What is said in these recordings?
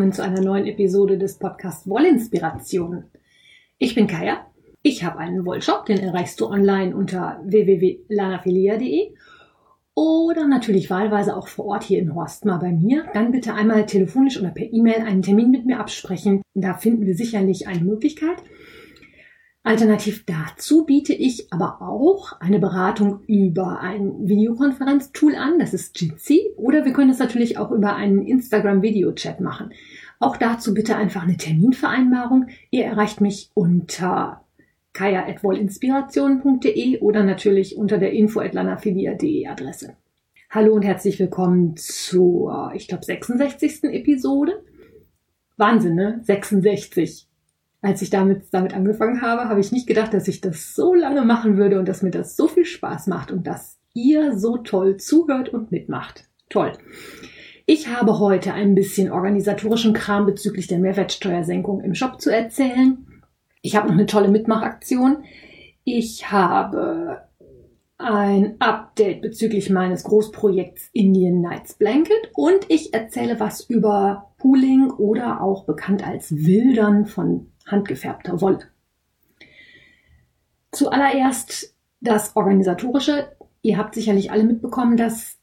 Willkommen zu einer neuen Episode des Podcasts Wollinspiration. Ich bin Kaya. Ich habe einen Wollshop, den erreichst du online unter www.lanafilia.de oder natürlich wahlweise auch vor Ort hier in Horst mal bei mir. Dann bitte einmal telefonisch oder per E-Mail einen Termin mit mir absprechen. Da finden wir sicherlich eine Möglichkeit. Alternativ dazu biete ich aber auch eine Beratung über ein Videokonferenztool an, das ist Jitsi, oder wir können es natürlich auch über einen Instagram-Video-Chat machen. Auch dazu bitte einfach eine Terminvereinbarung. Ihr erreicht mich unter kaya.wollinspiration.de oder natürlich unter der info.lanafilia.de Adresse. Hallo und herzlich willkommen zur, ich glaube, 66. Episode. Wahnsinn, ne? 66 als ich damit, damit angefangen habe, habe ich nicht gedacht, dass ich das so lange machen würde und dass mir das so viel Spaß macht und dass ihr so toll zuhört und mitmacht. Toll. Ich habe heute ein bisschen organisatorischen Kram bezüglich der Mehrwertsteuersenkung im Shop zu erzählen. Ich habe noch eine tolle Mitmachaktion. Ich habe ein Update bezüglich meines Großprojekts Indian Nights Blanket und ich erzähle was über Pooling oder auch bekannt als Wildern von handgefärbter Wolle. Zuallererst das Organisatorische. Ihr habt sicherlich alle mitbekommen, dass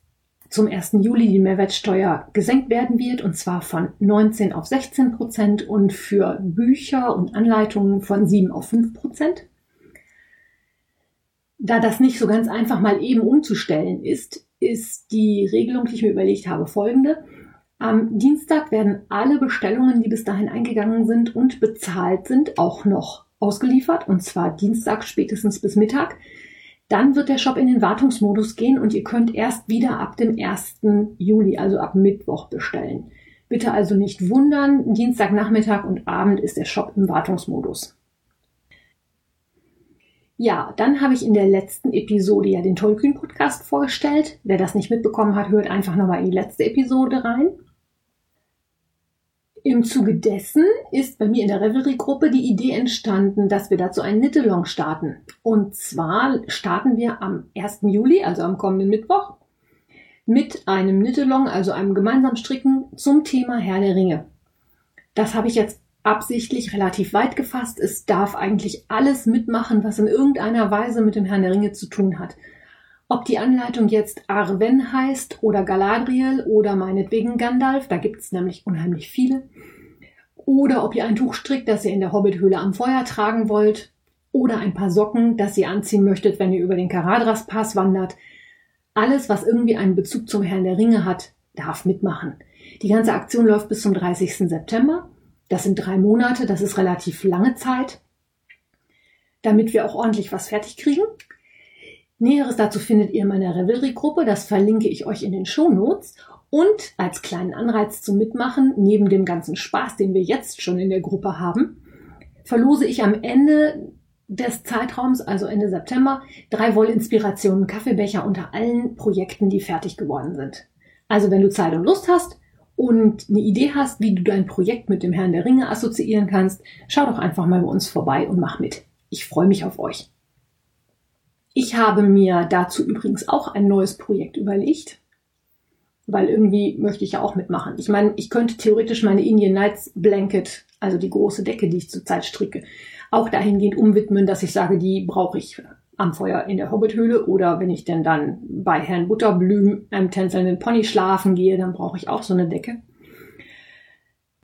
zum 1. Juli die Mehrwertsteuer gesenkt werden wird, und zwar von 19 auf 16 Prozent und für Bücher und Anleitungen von 7 auf 5 Prozent. Da das nicht so ganz einfach mal eben umzustellen ist, ist die Regelung, die ich mir überlegt habe, folgende. Am Dienstag werden alle Bestellungen, die bis dahin eingegangen sind und bezahlt sind, auch noch ausgeliefert, und zwar Dienstag spätestens bis Mittag. Dann wird der Shop in den Wartungsmodus gehen und ihr könnt erst wieder ab dem 1. Juli, also ab Mittwoch bestellen. Bitte also nicht wundern, Dienstagnachmittag und Abend ist der Shop im Wartungsmodus. Ja, dann habe ich in der letzten Episode ja den Tollkühn Podcast vorgestellt. Wer das nicht mitbekommen hat, hört einfach nochmal in die letzte Episode rein. Im Zuge dessen ist bei mir in der Revelry-Gruppe die Idee entstanden, dass wir dazu einen Nittelong starten. Und zwar starten wir am 1. Juli, also am kommenden Mittwoch, mit einem Nittelong, also einem gemeinsamen Stricken zum Thema Herr der Ringe. Das habe ich jetzt absichtlich relativ weit gefasst. Es darf eigentlich alles mitmachen, was in irgendeiner Weise mit dem Herrn der Ringe zu tun hat. Ob die Anleitung jetzt Arwen heißt oder Galadriel oder meinetwegen Gandalf, da gibt es nämlich unheimlich viele. Oder ob ihr ein Tuch strickt, das ihr in der Hobbithöhle am Feuer tragen wollt. Oder ein paar Socken, das ihr anziehen möchtet, wenn ihr über den Karadras Pass wandert. Alles, was irgendwie einen Bezug zum Herrn der Ringe hat, darf mitmachen. Die ganze Aktion läuft bis zum 30. September. Das sind drei Monate, das ist relativ lange Zeit, damit wir auch ordentlich was fertig kriegen. Näheres dazu findet ihr in meiner Revelry-Gruppe, das verlinke ich euch in den Show Notes. Und als kleinen Anreiz zum Mitmachen, neben dem ganzen Spaß, den wir jetzt schon in der Gruppe haben, verlose ich am Ende des Zeitraums, also Ende September, drei Wollinspirationen Kaffeebecher unter allen Projekten, die fertig geworden sind. Also wenn du Zeit und Lust hast und eine Idee hast, wie du dein Projekt mit dem Herrn der Ringe assoziieren kannst, schau doch einfach mal bei uns vorbei und mach mit. Ich freue mich auf euch. Ich habe mir dazu übrigens auch ein neues Projekt überlegt, weil irgendwie möchte ich ja auch mitmachen. Ich meine, ich könnte theoretisch meine Indian Nights Blanket, also die große Decke, die ich zurzeit stricke, auch dahingehend umwidmen, dass ich sage, die brauche ich am Feuer in der Hobbithöhle oder wenn ich denn dann bei Herrn Butterblüm einem tänzelnden Pony schlafen gehe, dann brauche ich auch so eine Decke.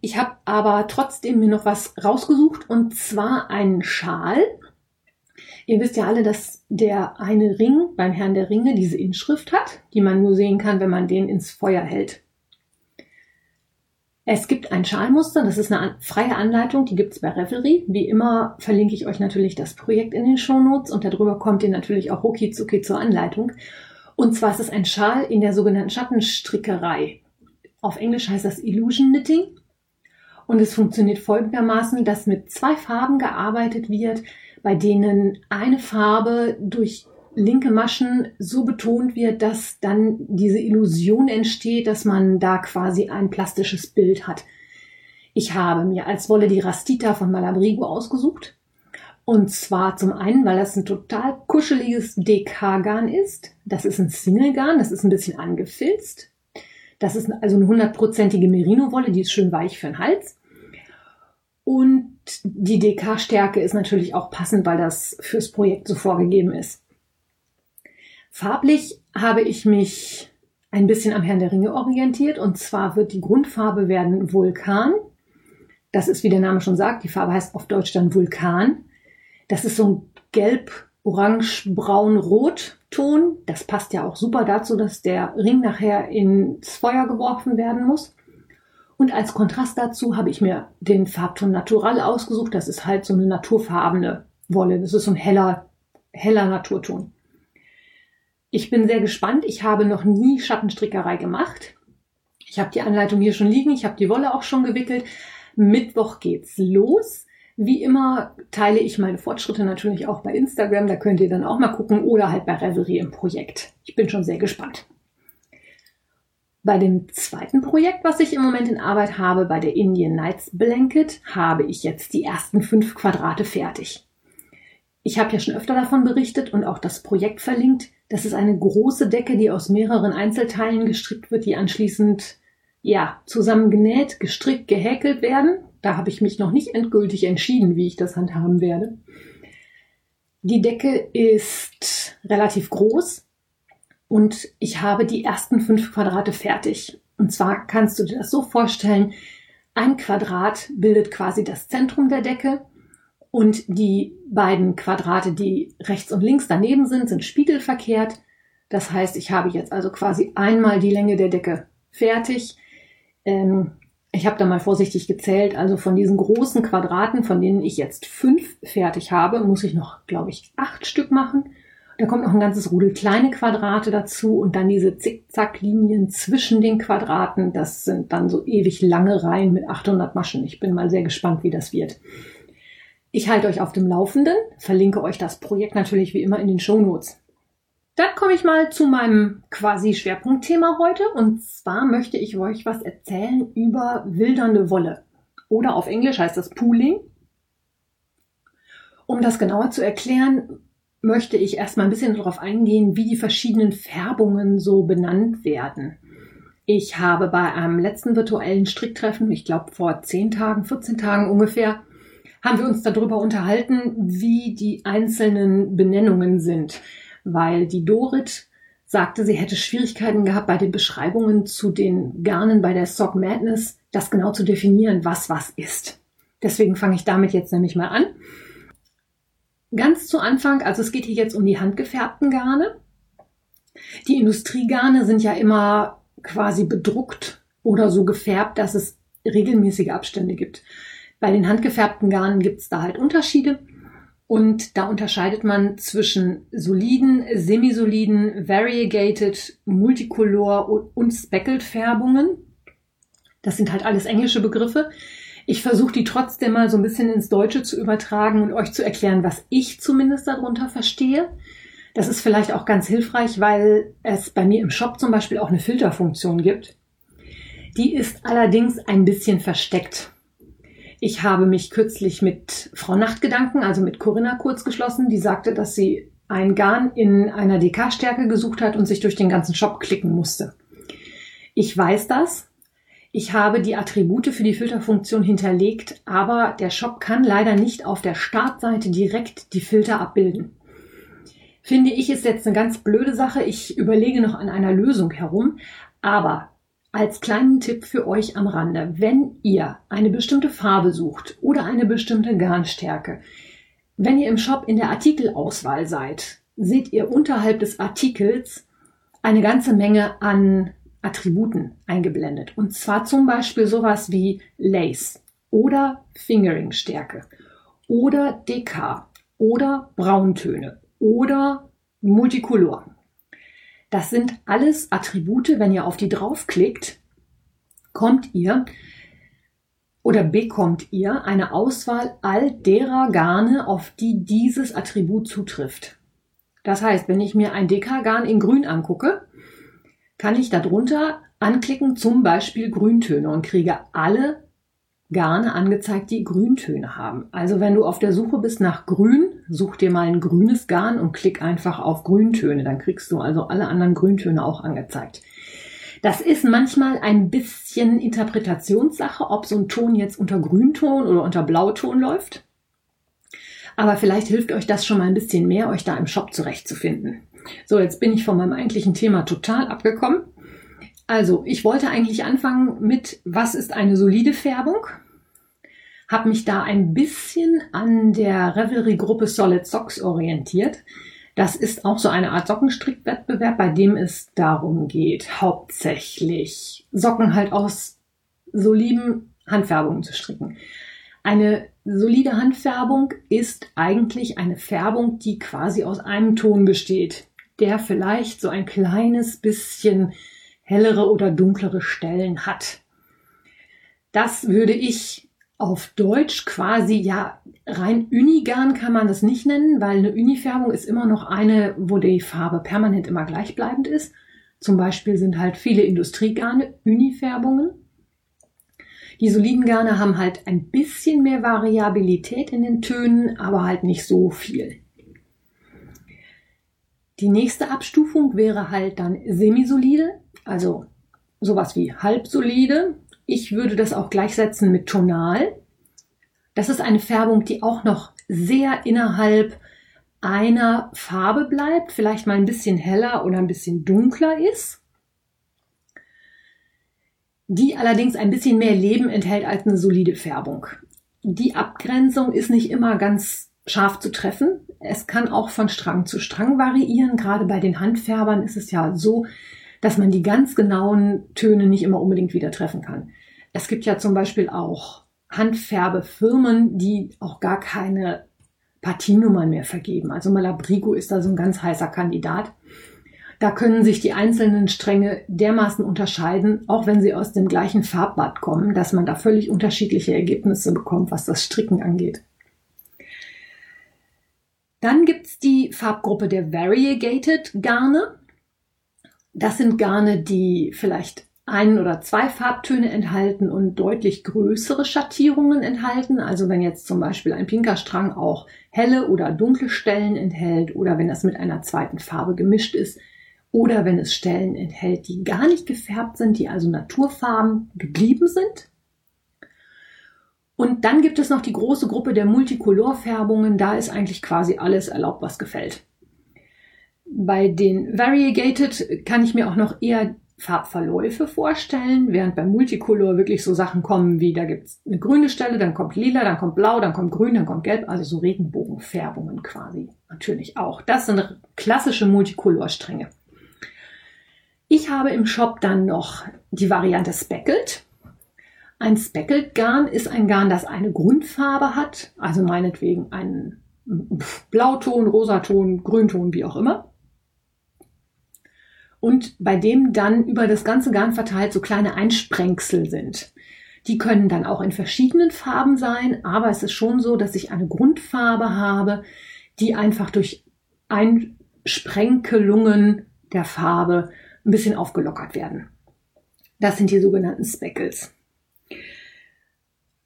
Ich habe aber trotzdem mir noch was rausgesucht und zwar einen Schal, Ihr wisst ja alle, dass der eine Ring beim Herrn der Ringe diese Inschrift hat, die man nur sehen kann, wenn man den ins Feuer hält. Es gibt ein Schalmuster, das ist eine freie Anleitung, die gibt's bei Revelry. Wie immer verlinke ich euch natürlich das Projekt in den Shownotes und darüber kommt ihr natürlich auch rucki zur Anleitung. Und zwar ist es ein Schal in der sogenannten Schattenstrickerei. Auf Englisch heißt das Illusion Knitting. Und es funktioniert folgendermaßen, dass mit zwei Farben gearbeitet wird, bei denen eine Farbe durch linke Maschen so betont wird, dass dann diese Illusion entsteht, dass man da quasi ein plastisches Bild hat. Ich habe mir als Wolle die Rastita von Malabrigo ausgesucht. Und zwar zum einen, weil das ein total kuscheliges DK-Garn ist. Das ist ein Single-Garn, das ist ein bisschen angefilzt. Das ist also eine hundertprozentige Merino-Wolle, die ist schön weich für den Hals. Und die DK-Stärke ist natürlich auch passend, weil das fürs Projekt so vorgegeben ist. Farblich habe ich mich ein bisschen am Herrn der Ringe orientiert und zwar wird die Grundfarbe werden Vulkan. Das ist, wie der Name schon sagt, die Farbe heißt auf Deutsch dann Vulkan. Das ist so ein gelb, orange, braun, rot Ton. Das passt ja auch super dazu, dass der Ring nachher ins Feuer geworfen werden muss. Und als Kontrast dazu habe ich mir den Farbton Natural ausgesucht. Das ist halt so eine naturfarbene Wolle. Das ist so ein heller, heller Naturton. Ich bin sehr gespannt. Ich habe noch nie Schattenstrickerei gemacht. Ich habe die Anleitung hier schon liegen. Ich habe die Wolle auch schon gewickelt. Mittwoch geht's los. Wie immer teile ich meine Fortschritte natürlich auch bei Instagram. Da könnt ihr dann auch mal gucken oder halt bei Reverie im Projekt. Ich bin schon sehr gespannt. Bei dem zweiten Projekt, was ich im Moment in Arbeit habe, bei der Indian Nights Blanket, habe ich jetzt die ersten fünf Quadrate fertig. Ich habe ja schon öfter davon berichtet und auch das Projekt verlinkt. Das ist eine große Decke, die aus mehreren Einzelteilen gestrickt wird, die anschließend ja zusammengenäht, gestrickt, gehäkelt werden. Da habe ich mich noch nicht endgültig entschieden, wie ich das handhaben werde. Die Decke ist relativ groß und ich habe die ersten fünf Quadrate fertig. Und zwar kannst du dir das so vorstellen, ein Quadrat bildet quasi das Zentrum der Decke und die beiden Quadrate, die rechts und links daneben sind, sind spiegelverkehrt. Das heißt, ich habe jetzt also quasi einmal die Länge der Decke fertig. Ähm, ich habe da mal vorsichtig gezählt. Also von diesen großen Quadraten, von denen ich jetzt fünf fertig habe, muss ich noch, glaube ich, acht Stück machen. Da kommt noch ein ganzes Rudel kleine Quadrate dazu und dann diese Zickzacklinien zwischen den Quadraten. Das sind dann so ewig lange Reihen mit 800 Maschen. Ich bin mal sehr gespannt, wie das wird. Ich halte euch auf dem Laufenden, verlinke euch das Projekt natürlich wie immer in den Show Notes. Dann komme ich mal zu meinem quasi Schwerpunktthema heute und zwar möchte ich euch was erzählen über wildernde Wolle. Oder auf Englisch heißt das Pooling. Um das genauer zu erklären, möchte ich erstmal ein bisschen darauf eingehen, wie die verschiedenen Färbungen so benannt werden. Ich habe bei einem letzten virtuellen Stricktreffen, ich glaube vor 10 Tagen, 14 Tagen ungefähr, haben wir uns darüber unterhalten, wie die einzelnen Benennungen sind, weil die Dorit sagte, sie hätte Schwierigkeiten gehabt bei den Beschreibungen zu den Garnen bei der Sock Madness, das genau zu definieren, was was ist. Deswegen fange ich damit jetzt nämlich mal an. Ganz zu Anfang, also es geht hier jetzt um die handgefärbten Garne. Die Industriegarne sind ja immer quasi bedruckt oder so gefärbt, dass es regelmäßige Abstände gibt. Bei den handgefärbten Garnen gibt es da halt Unterschiede. Und da unterscheidet man zwischen soliden, semisoliden, variegated, multicolor und speckled Färbungen. Das sind halt alles englische Begriffe. Ich versuche die trotzdem mal so ein bisschen ins Deutsche zu übertragen und euch zu erklären, was ich zumindest darunter verstehe. Das ist vielleicht auch ganz hilfreich, weil es bei mir im Shop zum Beispiel auch eine Filterfunktion gibt. Die ist allerdings ein bisschen versteckt. Ich habe mich kürzlich mit Frau Nachtgedanken, also mit Corinna kurz geschlossen, die sagte, dass sie ein Garn in einer DK-Stärke gesucht hat und sich durch den ganzen Shop klicken musste. Ich weiß das. Ich habe die Attribute für die Filterfunktion hinterlegt, aber der Shop kann leider nicht auf der Startseite direkt die Filter abbilden. Finde ich ist jetzt eine ganz blöde Sache. Ich überlege noch an einer Lösung herum, aber als kleinen Tipp für euch am Rande, wenn ihr eine bestimmte Farbe sucht oder eine bestimmte Garnstärke, wenn ihr im Shop in der Artikelauswahl seid, seht ihr unterhalb des Artikels eine ganze Menge an Attributen eingeblendet. Und zwar zum Beispiel sowas wie Lace oder Fingeringstärke oder DK oder Brauntöne oder Multicolor. Das sind alles Attribute, wenn ihr auf die draufklickt, kommt ihr oder bekommt ihr eine Auswahl all derer Garne, auf die dieses Attribut zutrifft. Das heißt, wenn ich mir ein Dekagarn in Grün angucke, kann ich darunter anklicken, zum Beispiel Grüntöne und kriege alle Garne angezeigt, die Grüntöne haben. Also wenn du auf der Suche bist nach Grün, such dir mal ein grünes Garn und klick einfach auf Grüntöne. Dann kriegst du also alle anderen Grüntöne auch angezeigt. Das ist manchmal ein bisschen Interpretationssache, ob so ein Ton jetzt unter Grünton oder unter Blauton läuft. Aber vielleicht hilft euch das schon mal ein bisschen mehr, euch da im Shop zurechtzufinden. So, jetzt bin ich von meinem eigentlichen Thema total abgekommen. Also, ich wollte eigentlich anfangen mit, was ist eine solide Färbung? Hab mich da ein bisschen an der Revelry-Gruppe Solid Socks orientiert. Das ist auch so eine Art Sockenstrickwettbewerb, bei dem es darum geht, hauptsächlich Socken halt aus soliden Handfärbungen zu stricken. Eine solide Handfärbung ist eigentlich eine Färbung, die quasi aus einem Ton besteht, der vielleicht so ein kleines bisschen hellere oder dunklere Stellen hat. Das würde ich auf Deutsch quasi, ja, rein Unigarn kann man das nicht nennen, weil eine Unifärbung ist immer noch eine, wo die Farbe permanent immer gleichbleibend ist. Zum Beispiel sind halt viele Industriegarne Unifärbungen. Die soliden Garne haben halt ein bisschen mehr Variabilität in den Tönen, aber halt nicht so viel. Die nächste Abstufung wäre halt dann semisolide, also sowas wie halbsolide. Ich würde das auch gleichsetzen mit tonal. Das ist eine Färbung, die auch noch sehr innerhalb einer Farbe bleibt, vielleicht mal ein bisschen heller oder ein bisschen dunkler ist, die allerdings ein bisschen mehr Leben enthält als eine solide Färbung. Die Abgrenzung ist nicht immer ganz scharf zu treffen. Es kann auch von Strang zu Strang variieren. Gerade bei den Handfärbern ist es ja so, dass man die ganz genauen Töne nicht immer unbedingt wieder treffen kann. Es gibt ja zum Beispiel auch Handfärbefirmen, die auch gar keine Partienummern mehr vergeben. Also Malabrigo ist da so ein ganz heißer Kandidat. Da können sich die einzelnen Stränge dermaßen unterscheiden, auch wenn sie aus dem gleichen Farbbad kommen, dass man da völlig unterschiedliche Ergebnisse bekommt, was das Stricken angeht. Dann gibt's die Farbgruppe der Variegated Garne. Das sind Garne, die vielleicht ein oder zwei Farbtöne enthalten und deutlich größere Schattierungen enthalten. Also wenn jetzt zum Beispiel ein pinker Strang auch helle oder dunkle Stellen enthält oder wenn das mit einer zweiten Farbe gemischt ist oder wenn es Stellen enthält, die gar nicht gefärbt sind, die also Naturfarben geblieben sind. Und dann gibt es noch die große Gruppe der Multicolor-Färbungen. Da ist eigentlich quasi alles erlaubt, was gefällt. Bei den Variegated kann ich mir auch noch eher Farbverläufe vorstellen, während beim Multicolor wirklich so Sachen kommen wie, da gibt's eine grüne Stelle, dann kommt lila, dann kommt blau, dann kommt grün, dann kommt gelb, also so Regenbogenfärbungen quasi natürlich auch. Das sind klassische Multicolor-Stränge. Ich habe im Shop dann noch die Variante Speckled. Ein Speckled Garn ist ein Garn, das eine Grundfarbe hat, also meinetwegen einen Blauton, Rosaton, Grünton, wie auch immer und bei dem dann über das ganze Garn verteilt so kleine Einsprengsel sind. Die können dann auch in verschiedenen Farben sein, aber es ist schon so, dass ich eine Grundfarbe habe, die einfach durch Einsprenkelungen der Farbe ein bisschen aufgelockert werden. Das sind die sogenannten Speckles.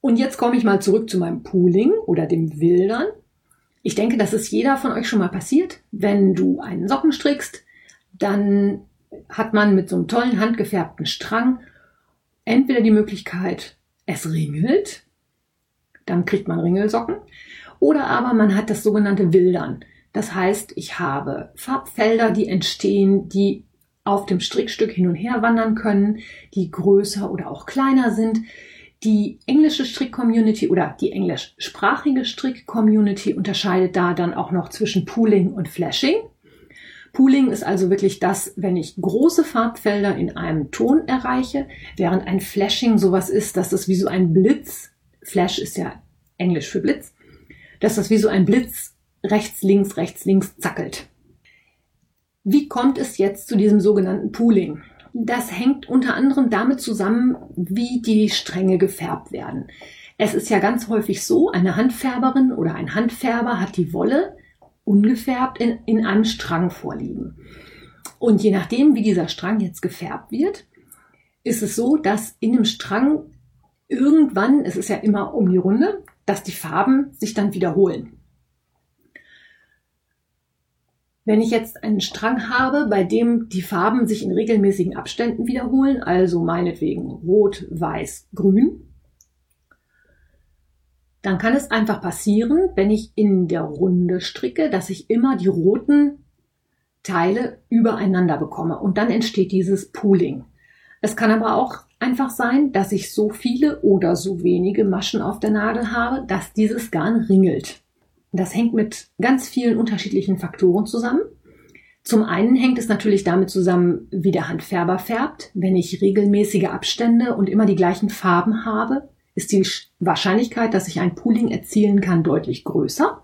Und jetzt komme ich mal zurück zu meinem Pooling oder dem Wildern. Ich denke, das ist jeder von euch schon mal passiert. Wenn du einen Socken strickst, dann hat man mit so einem tollen handgefärbten Strang entweder die Möglichkeit, es ringelt, dann kriegt man Ringelsocken, oder aber man hat das sogenannte Wildern. Das heißt, ich habe Farbfelder, die entstehen, die auf dem Strickstück hin und her wandern können, die größer oder auch kleiner sind. Die englische Strick-Community oder die englischsprachige Strick-Community unterscheidet da dann auch noch zwischen Pooling und Flashing. Pooling ist also wirklich das, wenn ich große Farbfelder in einem Ton erreiche, während ein Flashing sowas ist, dass das wie so ein Blitz, Flash ist ja Englisch für Blitz, dass das wie so ein Blitz rechts, links, rechts, links zackelt. Wie kommt es jetzt zu diesem sogenannten Pooling? Das hängt unter anderem damit zusammen, wie die Stränge gefärbt werden. Es ist ja ganz häufig so, eine Handfärberin oder ein Handfärber hat die Wolle ungefärbt in, in einem Strang vorliegen. Und je nachdem, wie dieser Strang jetzt gefärbt wird, ist es so, dass in dem Strang irgendwann, es ist ja immer um die Runde, dass die Farben sich dann wiederholen. Wenn ich jetzt einen Strang habe, bei dem die Farben sich in regelmäßigen Abständen wiederholen, also meinetwegen rot, weiß, grün, dann kann es einfach passieren, wenn ich in der Runde stricke, dass ich immer die roten Teile übereinander bekomme und dann entsteht dieses Pooling. Es kann aber auch einfach sein, dass ich so viele oder so wenige Maschen auf der Nadel habe, dass dieses Garn ringelt. Das hängt mit ganz vielen unterschiedlichen Faktoren zusammen. Zum einen hängt es natürlich damit zusammen, wie der Handfärber färbt. Wenn ich regelmäßige Abstände und immer die gleichen Farben habe, ist die Wahrscheinlichkeit, dass ich ein Pooling erzielen kann, deutlich größer.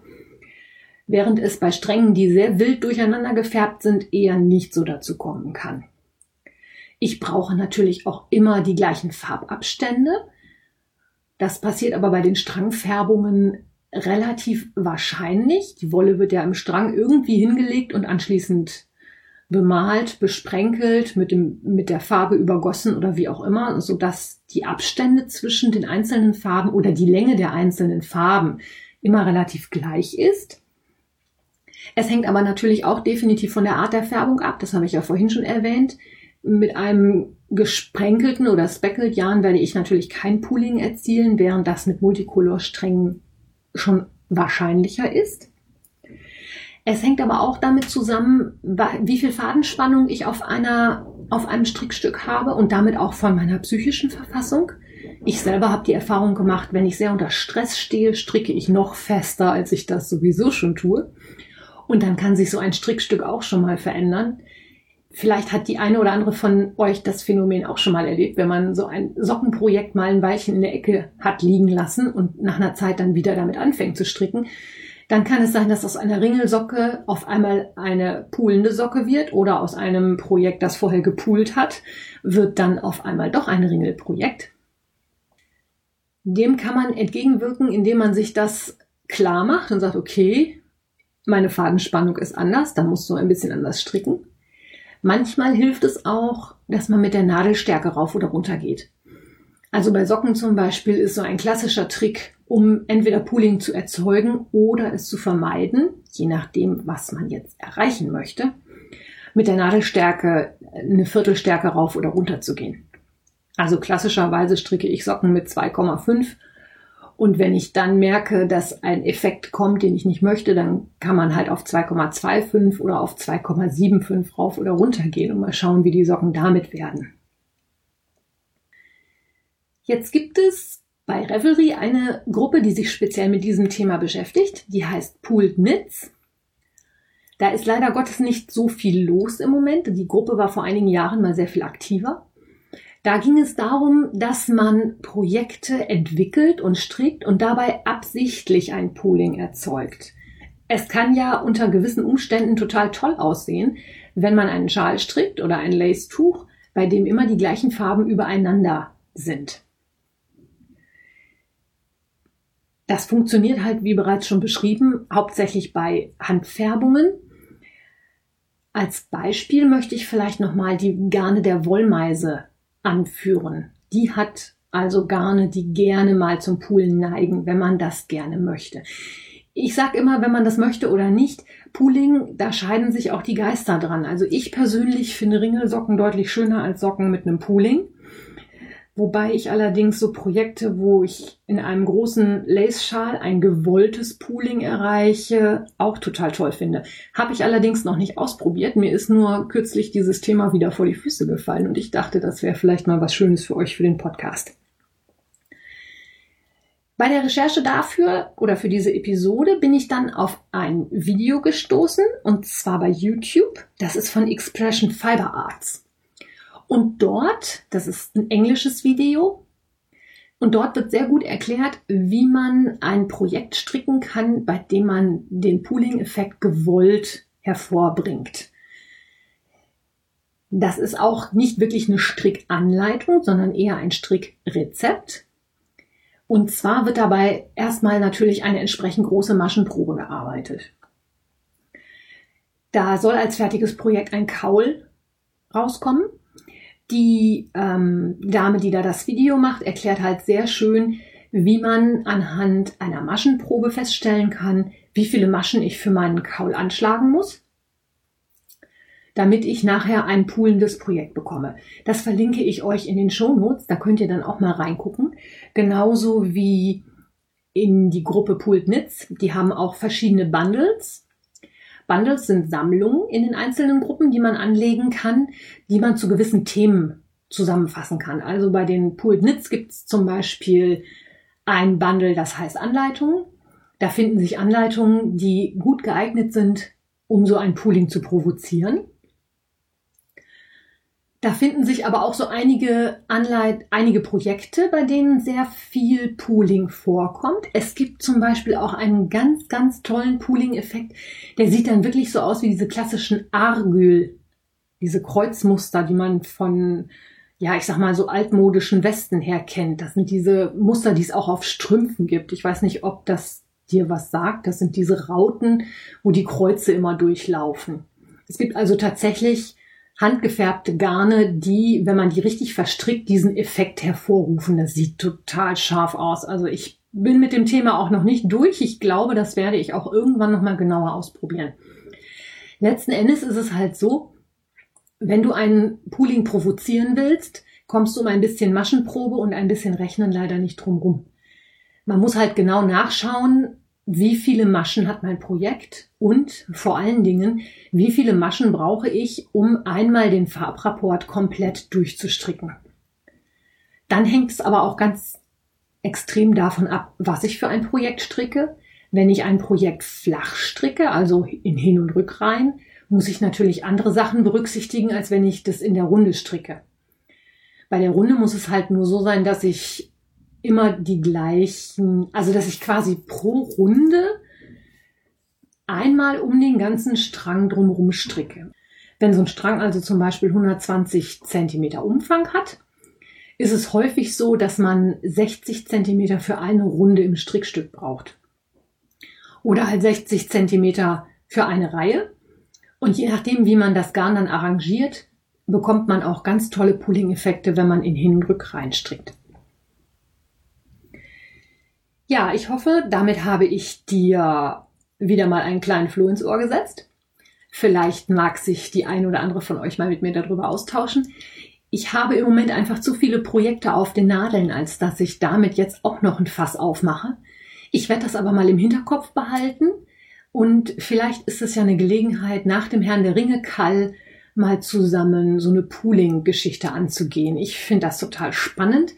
Während es bei Strängen, die sehr wild durcheinander gefärbt sind, eher nicht so dazu kommen kann. Ich brauche natürlich auch immer die gleichen Farbabstände. Das passiert aber bei den Strangfärbungen relativ wahrscheinlich. Die Wolle wird ja im Strang irgendwie hingelegt und anschließend bemalt, besprenkelt, mit, dem, mit der Farbe übergossen oder wie auch immer, sodass die Abstände zwischen den einzelnen Farben oder die Länge der einzelnen Farben immer relativ gleich ist. Es hängt aber natürlich auch definitiv von der Art der Färbung ab, das habe ich ja vorhin schon erwähnt. Mit einem gesprenkelten oder speckled Yarn werde ich natürlich kein Pooling erzielen, während das mit Multicolor-Strängen schon wahrscheinlicher ist. Es hängt aber auch damit zusammen, wie viel Fadenspannung ich auf einer, auf einem Strickstück habe und damit auch von meiner psychischen Verfassung. Ich selber habe die Erfahrung gemacht, wenn ich sehr unter Stress stehe, stricke ich noch fester, als ich das sowieso schon tue. Und dann kann sich so ein Strickstück auch schon mal verändern. Vielleicht hat die eine oder andere von euch das Phänomen auch schon mal erlebt, wenn man so ein Sockenprojekt mal ein Weilchen in der Ecke hat liegen lassen und nach einer Zeit dann wieder damit anfängt zu stricken. Dann kann es sein, dass aus einer Ringelsocke auf einmal eine poolende Socke wird oder aus einem Projekt, das vorher gepoolt hat, wird dann auf einmal doch ein Ringelprojekt. Dem kann man entgegenwirken, indem man sich das klar macht und sagt, okay, meine Fadenspannung ist anders, dann musst du ein bisschen anders stricken. Manchmal hilft es auch, dass man mit der Nadelstärke rauf oder runter geht. Also bei Socken zum Beispiel ist so ein klassischer Trick, um entweder Pooling zu erzeugen oder es zu vermeiden, je nachdem, was man jetzt erreichen möchte, mit der Nadelstärke eine Viertelstärke rauf oder runter zu gehen. Also klassischerweise stricke ich Socken mit 2,5 und wenn ich dann merke, dass ein Effekt kommt, den ich nicht möchte, dann kann man halt auf 2,25 oder auf 2,75 rauf oder runter gehen und mal schauen, wie die Socken damit werden. Jetzt gibt es bei Revelry eine Gruppe, die sich speziell mit diesem Thema beschäftigt. Die heißt Pooled Knits. Da ist leider Gottes nicht so viel los im Moment. Die Gruppe war vor einigen Jahren mal sehr viel aktiver. Da ging es darum, dass man Projekte entwickelt und strickt und dabei absichtlich ein Pooling erzeugt. Es kann ja unter gewissen Umständen total toll aussehen, wenn man einen Schal strickt oder ein Lace-Tuch, bei dem immer die gleichen Farben übereinander sind. Das funktioniert halt, wie bereits schon beschrieben, hauptsächlich bei Handfärbungen. Als Beispiel möchte ich vielleicht nochmal die Garne der Wollmeise anführen. Die hat also Garne, die gerne mal zum Poolen neigen, wenn man das gerne möchte. Ich sag immer, wenn man das möchte oder nicht, Pooling, da scheiden sich auch die Geister dran. Also ich persönlich finde Ringelsocken deutlich schöner als Socken mit einem Pooling. Wobei ich allerdings so Projekte, wo ich in einem großen Lace-Schal ein gewolltes Pooling erreiche, auch total toll finde. Habe ich allerdings noch nicht ausprobiert. Mir ist nur kürzlich dieses Thema wieder vor die Füße gefallen und ich dachte, das wäre vielleicht mal was Schönes für euch für den Podcast. Bei der Recherche dafür oder für diese Episode bin ich dann auf ein Video gestoßen und zwar bei YouTube. Das ist von Expression Fiber Arts. Und dort, das ist ein englisches Video, und dort wird sehr gut erklärt, wie man ein Projekt stricken kann, bei dem man den Pooling-Effekt gewollt hervorbringt. Das ist auch nicht wirklich eine Strickanleitung, sondern eher ein Strickrezept. Und zwar wird dabei erstmal natürlich eine entsprechend große Maschenprobe gearbeitet. Da soll als fertiges Projekt ein Kaul rauskommen die ähm, Dame, die da das Video macht, erklärt halt sehr schön, wie man anhand einer Maschenprobe feststellen kann, wie viele Maschen ich für meinen Kaul anschlagen muss. damit ich nachher ein poolendes Projekt bekomme. Das verlinke ich euch in den Show Notes, da könnt ihr dann auch mal reingucken. Genauso wie in die Gruppe Pooled Knits. Die haben auch verschiedene Bundles. Bundles sind Sammlungen in den einzelnen Gruppen, die man anlegen kann, die man zu gewissen Themen zusammenfassen kann. Also bei den Pooled Knits gibt es zum Beispiel ein Bundle, das heißt Anleitungen. Da finden sich Anleitungen, die gut geeignet sind, um so ein Pooling zu provozieren. Da finden sich aber auch so einige Anleit einige Projekte, bei denen sehr viel Pooling vorkommt. Es gibt zum Beispiel auch einen ganz, ganz tollen Pooling-Effekt. Der sieht dann wirklich so aus wie diese klassischen Argyl, diese Kreuzmuster, die man von, ja, ich sag mal so altmodischen Westen her kennt. Das sind diese Muster, die es auch auf Strümpfen gibt. Ich weiß nicht, ob das dir was sagt. Das sind diese Rauten, wo die Kreuze immer durchlaufen. Es gibt also tatsächlich handgefärbte Garne, die, wenn man die richtig verstrickt, diesen Effekt hervorrufen. Das sieht total scharf aus. Also ich bin mit dem Thema auch noch nicht durch. Ich glaube, das werde ich auch irgendwann noch mal genauer ausprobieren. Letzten Endes ist es halt so, wenn du einen Pooling provozieren willst, kommst du um ein bisschen Maschenprobe und ein bisschen Rechnen leider nicht drum rum. Man muss halt genau nachschauen, wie viele Maschen hat mein Projekt und vor allen Dingen, wie viele Maschen brauche ich, um einmal den Farbrapport komplett durchzustricken. Dann hängt es aber auch ganz extrem davon ab, was ich für ein Projekt stricke. Wenn ich ein Projekt flach stricke, also in Hin- und Rückreihen, muss ich natürlich andere Sachen berücksichtigen, als wenn ich das in der Runde stricke. Bei der Runde muss es halt nur so sein, dass ich immer die gleichen, also dass ich quasi pro Runde einmal um den ganzen Strang drumherum stricke. Wenn so ein Strang also zum Beispiel 120 Zentimeter Umfang hat, ist es häufig so, dass man 60 Zentimeter für eine Runde im Strickstück braucht. Oder halt 60 Zentimeter für eine Reihe. Und je nachdem, wie man das Garn dann arrangiert, bekommt man auch ganz tolle Pulling-Effekte, wenn man in Hin- und Rückreihen strickt. Ja, ich hoffe, damit habe ich dir wieder mal einen kleinen Floh ins Ohr gesetzt. Vielleicht mag sich die ein oder andere von euch mal mit mir darüber austauschen. Ich habe im Moment einfach zu viele Projekte auf den Nadeln, als dass ich damit jetzt auch noch ein Fass aufmache. Ich werde das aber mal im Hinterkopf behalten und vielleicht ist es ja eine Gelegenheit, nach dem Herrn der Ringe Kall mal zusammen so eine Pooling-Geschichte anzugehen. Ich finde das total spannend.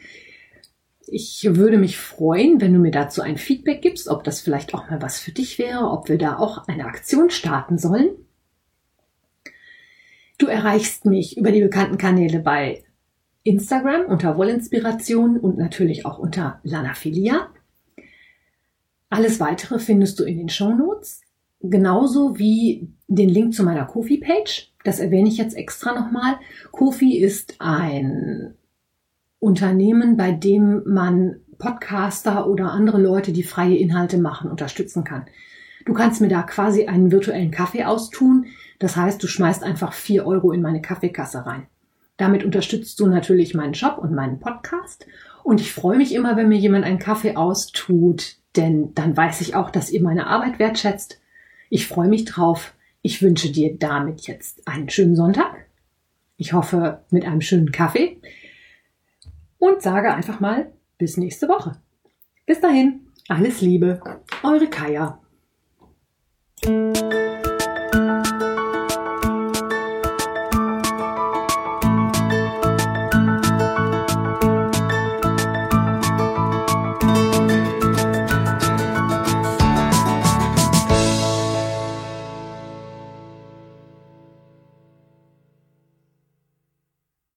Ich würde mich freuen, wenn du mir dazu ein Feedback gibst, ob das vielleicht auch mal was für dich wäre, ob wir da auch eine Aktion starten sollen. Du erreichst mich über die bekannten Kanäle bei Instagram unter Wollinspiration und natürlich auch unter Lanafilia. Alles weitere findest du in den Show Notes, genauso wie den Link zu meiner Kofi-Page. Das erwähne ich jetzt extra nochmal. Kofi ist ein Unternehmen, bei dem man Podcaster oder andere Leute, die freie Inhalte machen, unterstützen kann. Du kannst mir da quasi einen virtuellen Kaffee austun. Das heißt, du schmeißt einfach vier Euro in meine Kaffeekasse rein. Damit unterstützt du natürlich meinen Job und meinen Podcast. Und ich freue mich immer, wenn mir jemand einen Kaffee austut, denn dann weiß ich auch, dass ihr meine Arbeit wertschätzt. Ich freue mich drauf. Ich wünsche dir damit jetzt einen schönen Sonntag. Ich hoffe mit einem schönen Kaffee und sage einfach mal bis nächste Woche. Bis dahin, alles Liebe, eure Kaya.